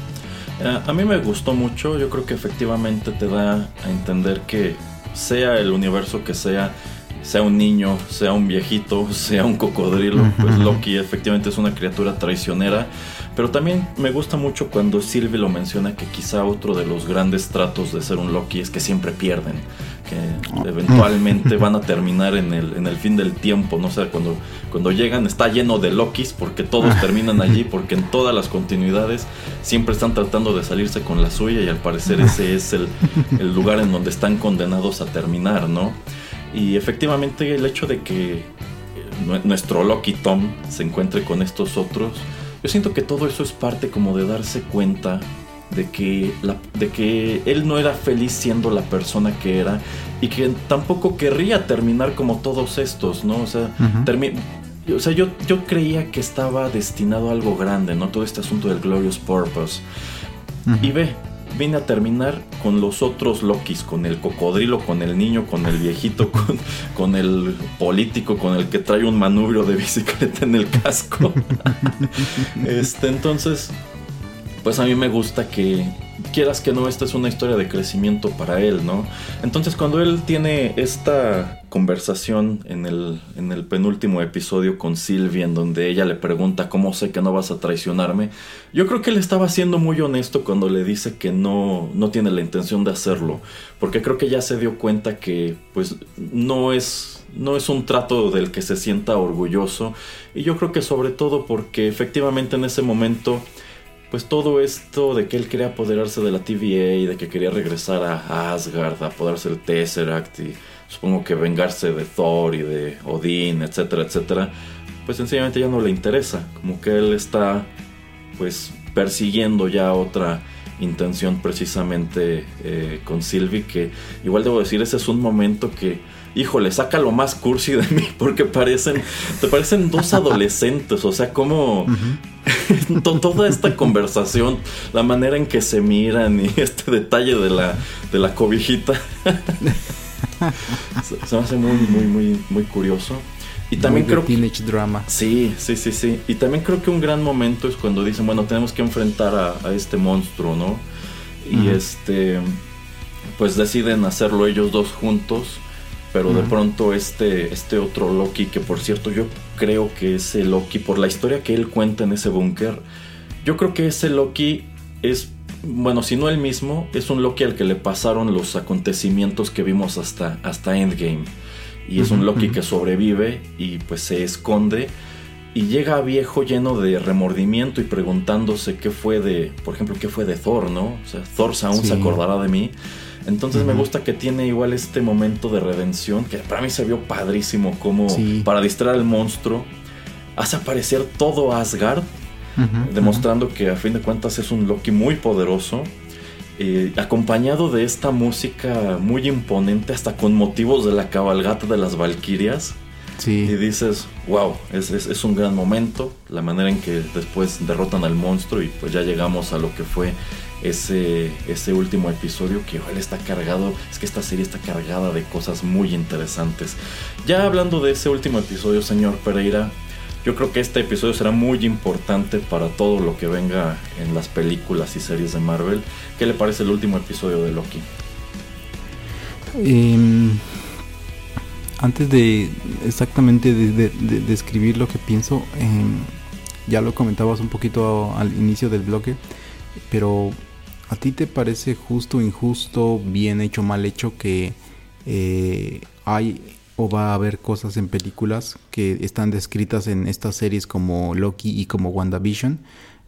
eh, a mí me gustó mucho. Yo creo que efectivamente te da a entender que sea el universo que sea sea un niño, sea un viejito, sea un cocodrilo, pues Loki efectivamente es una criatura traicionera. Pero también me gusta mucho cuando Sylvie lo menciona que quizá otro de los grandes tratos de ser un Loki es que siempre pierden, que eventualmente van a terminar en el, en el fin del tiempo, no sé, cuando, cuando llegan está lleno de Lokis porque todos terminan allí, porque en todas las continuidades siempre están tratando de salirse con la suya y al parecer ese es el, el lugar en donde están condenados a terminar, ¿no? Y efectivamente el hecho de que eh, nuestro Loki Tom se encuentre con estos otros, yo siento que todo eso es parte como de darse cuenta de que, de que él no era feliz siendo la persona que era y que tampoco querría terminar como todos estos, ¿no? O sea, o sea yo, yo creía que estaba destinado a algo grande, ¿no? Todo este asunto del Glorious Purpose. Y ve, vine a terminar con los otros Lokis, con el cocodrilo, con el niño, con el viejito, con, con el político, con el que trae un manubrio de bicicleta en el casco. este, entonces, pues a mí me gusta que, quieras que no, esta es una historia de crecimiento para él, ¿no? Entonces cuando él tiene esta conversación en el, en el penúltimo episodio con Sylvia, en donde ella le pregunta cómo sé que no vas a traicionarme, yo creo que él estaba siendo muy honesto cuando le dice que no, no tiene la intención de hacerlo, porque creo que ya se dio cuenta que pues no es no es un trato del que se sienta orgulloso y yo creo que sobre todo porque efectivamente en ese momento pues todo esto de que él quería apoderarse de la TVA y de que quería regresar a, Asgard, a apoderarse del Tesseract y supongo que vengarse de Thor y de Odín, etcétera, etcétera, pues sencillamente ya no le interesa, como que él está pues persiguiendo ya otra intención precisamente eh, con Sylvie que igual debo decir ese es un momento que híjole saca lo más cursi de mí porque parecen te parecen dos adolescentes o sea como toda esta conversación la manera en que se miran y este detalle de la de la cobijita se, me hace muy muy muy muy curioso y también creo teenage drama. Sí, sí, sí, sí. Y también creo que un gran momento es cuando dicen, bueno, tenemos que enfrentar a, este monstruo, ¿no? Y este, pues deciden hacerlo ellos dos juntos, pero de pronto este, este otro Loki, que por cierto yo creo que ese Loki, por la historia que él cuenta en ese búnker, yo creo que ese Loki es, bueno, si no el mismo, es un Loki al que le pasaron los acontecimientos que vimos hasta, hasta Endgame y es un Loki que sobrevive y pues se esconde y llega viejo lleno de remordimiento y preguntándose qué fue de, por ejemplo, qué fue de Thor, ¿no? O sea, Thor aún se acordará de mí. Entonces me gusta que tiene igual este momento de redención que para mí se vio padrísimo como para distraer al monstruo hace aparecer todo Asgard, demostrando que a fin de cuentas es un Loki muy poderoso eh, acompañado de esta música muy imponente, hasta con motivos de la cabalgata de las Valquirias. Y dices, wow, es, es, un gran momento, la manera en que después derrotan al monstruo y pues ya llegamos a lo que fue ese, ese último episodio que igual está cargado, es que esta serie está cargada de cosas muy interesantes. Ya hablando de ese último episodio, señor Pereira, yo creo que este episodio será muy importante para todo lo que venga en las películas y series de Marvel. ¿Qué le parece el último episodio de Loki? Em, antes de exactamente de, describir lo que pienso, em, ya lo comentabas un poquito al inicio del bloque, pero ¿a ti te parece justo, injusto, bien hecho, mal hecho que eh, hay o va a haber cosas en películas que están descritas en estas series como Loki y como WandaVision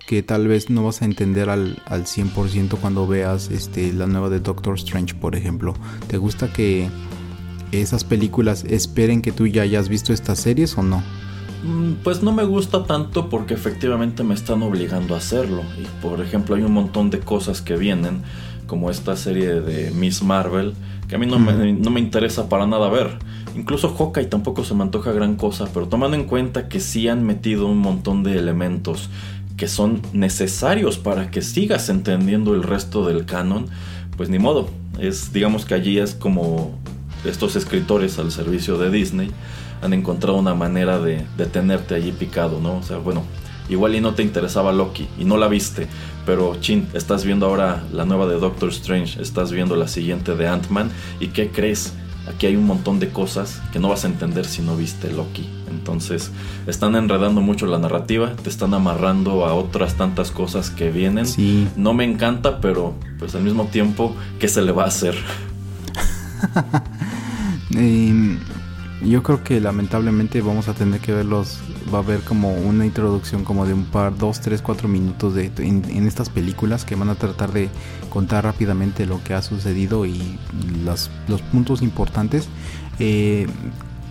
que tal vez no vas a entender al, al 100% cuando veas este, la nueva de Doctor Strange, por ejemplo. ¿Te gusta que esas películas esperen que tú ya hayas visto estas series o no? Mm, pues no me gusta tanto porque efectivamente me están obligando a hacerlo. Y por ejemplo hay un montón de cosas que vienen, como esta serie de Miss Marvel, que a mí no, me, no me interesa para nada ver. Incluso Hawkeye tampoco se me antoja gran cosa, pero tomando en cuenta que sí han metido un montón de elementos que son necesarios para que sigas entendiendo el resto del canon, pues ni modo. Es, digamos que allí es como estos escritores al servicio de Disney han encontrado una manera de, de tenerte allí picado, ¿no? O sea, bueno, igual y no te interesaba Loki y no la viste, pero chin, estás viendo ahora la nueva de Doctor Strange, estás viendo la siguiente de Ant-Man y ¿qué crees? Aquí hay un montón de cosas que no vas a entender si no viste Loki. Entonces, están enredando mucho la narrativa, te están amarrando a otras tantas cosas que vienen. No me encanta, pero pues al mismo tiempo, ¿qué se le va a hacer? Em, yo creo que lamentablemente vamos a tener que verlos. Va a haber como una introducción como de un par, dos, tres, cuatro minutos de, en, estas películas que van a tratar de contar rápidamente lo que ha sucedido y los puntos importantes. Eh,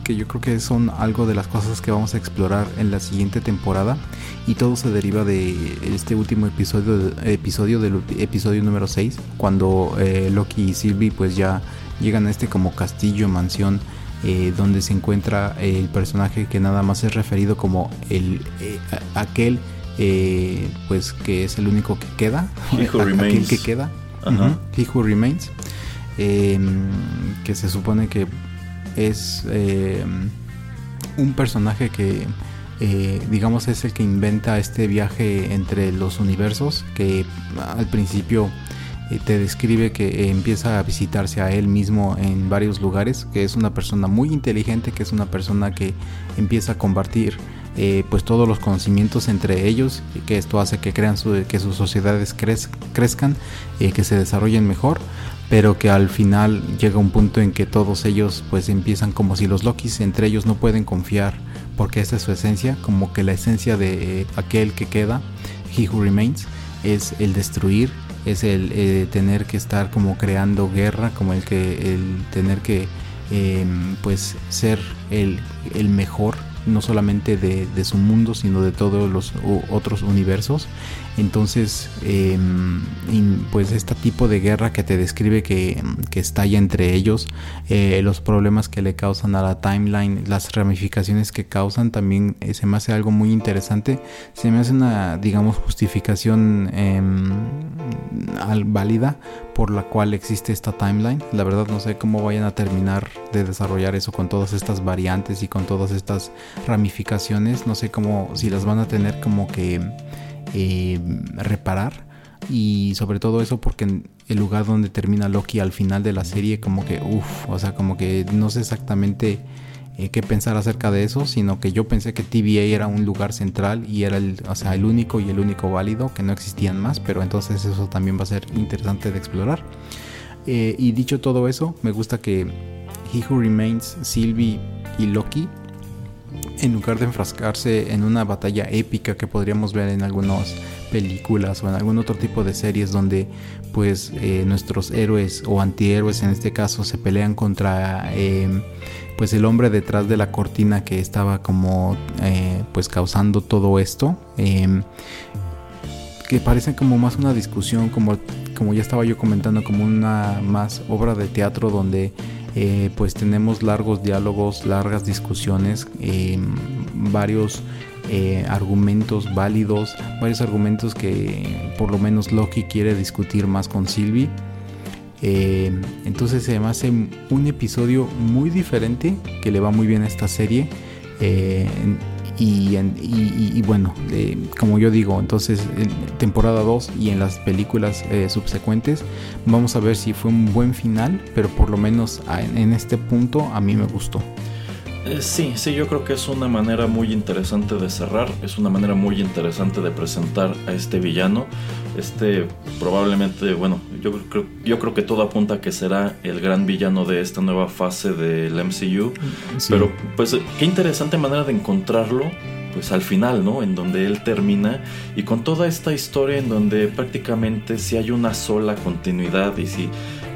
que yo creo que son algo de las cosas que vamos a explorar en la siguiente temporada y todo se deriva de este último episodio, episodio del episodio número 6 cuando eh, Loki y Sylvie pues ya llegan a este como castillo, mansión eh, donde se encuentra el personaje que nada más es referido como el eh, aquel eh, pues que es el único que queda aquel que queda. He Who Remains. Em, que se supone que es em, un personaje que digamos es el que inventa este viaje entre los universos que al principio te describe que eh, empieza a visitarse a él mismo en varios lugares, que es una persona muy inteligente, que es una persona que empieza a compartir eh, pues todos los conocimientos entre ellos, que esto hace que crean que sus sociedades crezcan, eh, que se desarrollen mejor, pero que al final llega un punto en que todos ellos pues empiezan como si los Lokis entre ellos no pueden confiar, porque esa es su esencia, como que la esencia de aquel que queda, He Who Remains, es el destruir, es el eh, tener que estar como creando guerra, como el que el tener que em, pues ser el, el mejor no solamente de, su mundo, sino de todos los otros universos. Entonces, eh, pues este tipo de guerra que te describe que, que estalla entre ellos, eh, los problemas que le causan a la timeline, las ramificaciones que causan, también eh, se me hace algo muy interesante. Se me hace una, digamos, justificación em, válida por la cual existe esta timeline. La verdad no sé cómo vayan a terminar de desarrollar eso con todas estas variantes y con todas estas ramificaciones. No sé cómo, si las van a tener como que eh, reparar. Y sobre todo eso porque el lugar donde termina Loki al final de la serie como que, uff, o sea, como que no sé exactamente eh, qué pensar acerca de eso, sino que yo pensé que TVA era un lugar central y era el, o sea, el único y el único válido, que no existían más, pero entonces eso también va a ser interesante de explorar. Eh, y dicho todo eso, me gusta que He Who Remains, Sylvie y Loki en lugar de enfrascarse en una batalla épica que podríamos ver en algunas películas o en algún otro tipo de series donde pues eh, nuestros héroes o antihéroes en este caso se pelean contra em, pues el hombre detrás de la cortina que estaba como eh, pues causando todo esto em, que parece como más una discusión como como ya estaba yo comentando como una más obra de teatro donde eh, pues tenemos largos diálogos, largas discusiones, em, varios eh, argumentos válidos, varios argumentos que por lo menos Loki quiere discutir más con Sylvie. Em, entonces se me hace un episodio muy diferente que le va muy bien a esta serie. Eh, y, bueno, como yo digo, entonces en temporada 2 y en las películas eh, subsecuentes vamos a ver si fue un buen final, pero por lo menos en este punto a mí me gustó. Eh, sí, sí, yo creo que es una manera muy interesante de cerrar, es una manera muy interesante de presentar a este villano. Este probablemente, bueno, yo creo, yo creo que todo apunta a que será el gran villano de esta nueva fase del MCU. Pero pues qué interesante manera de encontrarlo pues al final, ¿no? En donde él termina y con toda esta historia en donde prácticamente si hay una sola continuidad y si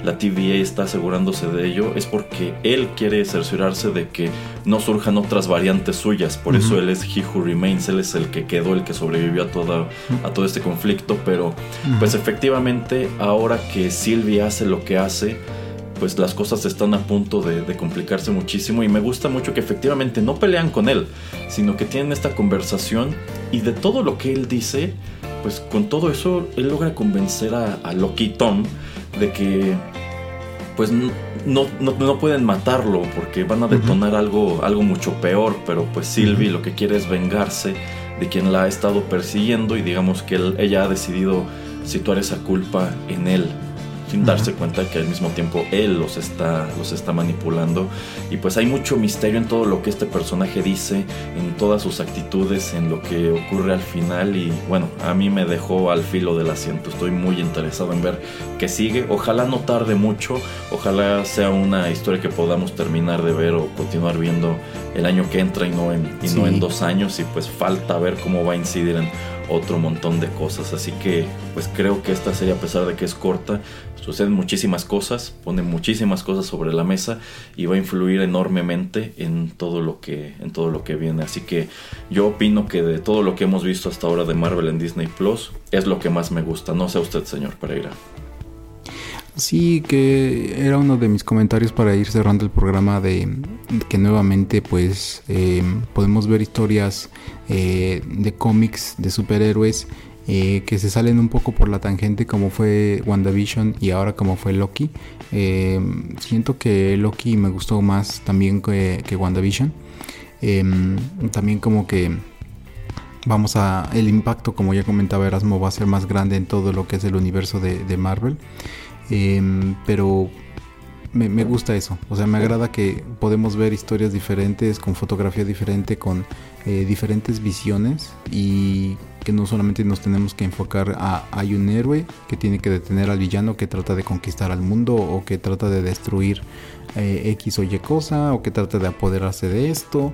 la TVA está asegurándose de ello es porque él quiere cerciorarse de que no surjan otras variantes suyas. Por eso él es He Who Remains, él es el que quedó, el que sobrevivió a, toda, a todo este conflicto. Pero pues efectivamente ahora que Sylvie hace lo que hace, pues las cosas están a punto de, de, complicarse muchísimo y me gusta mucho que efectivamente no pelean con él, sino que tienen esta conversación y de todo lo que él dice, pues con todo eso él logra convencer a, a Loki Tom de que pues no, no, pueden matarlo porque van a detonar algo, algo mucho peor, pero pues Sylvie lo que quiere es vengarse de quien la ha estado persiguiendo y digamos que ella ha decidido situar esa culpa en él sin darse cuenta que al mismo tiempo él los está, los está manipulando. Y pues hay mucho misterio en todo lo que este personaje dice, en todas sus actitudes, en lo que ocurre al final. Y bueno, a mí me dejó al filo del asiento. Estoy muy interesado en ver qué sigue. Ojalá no tarde mucho, ojalá sea una historia que podamos terminar de ver o continuar viendo el año que entra y no en, y no en dos años. Y pues falta ver cómo va a incidir en otro montón de cosas. Así que pues creo que esta serie a pesar de que es corta, suceden muchísimas cosas, pone muchísimas cosas sobre la mesa y va a influir enormemente en todo lo que en todo lo que viene. Así que yo opino que de todo lo que hemos visto hasta ahora de Marvel en Disney Plus es lo que más me gusta. No sé usted, señor Pereira. Sí, que era uno de mis comentarios para ir cerrando el programa de que nuevamente pues eh, podemos ver historias eh, de cómics de superhéroes eh, que se salen un poco por la tangente como fue WandaVision y ahora como fue Loki. siento que Loki me gustó más también que, WandaVision. también como que vamos a el impacto como ya comentaba Erasmo va a ser más grande en todo lo que es el universo de Marvel Em, pero me, gusta eso. O sea, me agrada que podemos ver historias diferentes, con fotografía diferente, con eh, diferentes visiones y que no solamente nos tenemos que enfocar a hay un héroe que tiene que detener al villano que trata de conquistar al mundo o que trata de destruir eh, X o Y cosa o que trata de apoderarse de esto,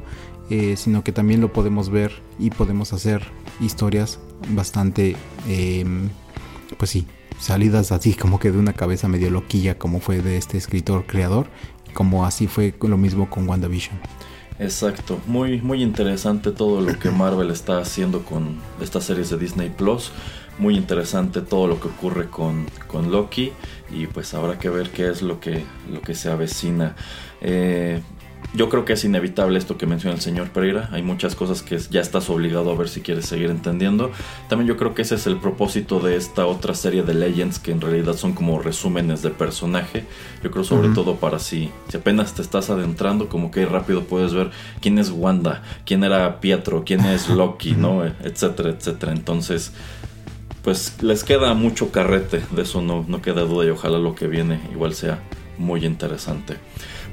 eh, sino que también lo podemos ver y podemos hacer historias bastante em, pues sí, salidas así como que de una cabeza medio loquilla como fue de este escritor creador, como así fue lo mismo con WandaVision. Exacto, muy, muy interesante todo lo que Marvel está haciendo con estas series de Disney Plus. Muy interesante todo lo que ocurre con, con Loki. Y pues habrá que ver qué es lo que, lo que se avecina. Eh, yo creo que es inevitable esto que menciona el señor Pereira. Hay muchas cosas que ya estás obligado a ver si quieres seguir entendiendo. También yo creo que ese es el propósito de esta otra serie de Legends que en realidad son como resúmenes de personaje. Yo creo sobre todo para si, si apenas te estás adentrando, como que rápido puedes ver quién es Wanda, quién era Pietro, quién es Loki, ¿no? etcétera, etcétera. Entonces, pues les queda mucho carrete, de eso no, no queda duda y ojalá lo que viene igual sea muy interesante.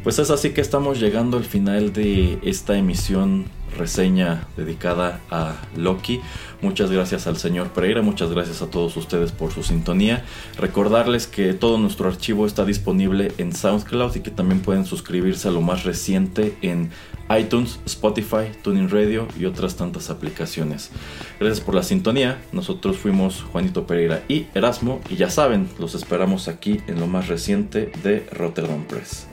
Pues es así que estamos llegando al final de esta emisión reseña dedicada a Loki. Muchas gracias al señor Pereira, muchas gracias a todos ustedes por su sintonía. Recordarles que todo nuestro archivo está disponible en SoundCloud y que también pueden suscribirse a lo más reciente en iTunes, Spotify, Tuning Radio y otras tantas aplicaciones. Gracias por la sintonía. Nosotros fuimos Juanito Pereira y Erasmo y ya saben, los esperamos aquí en lo más reciente de Rotterdam Press.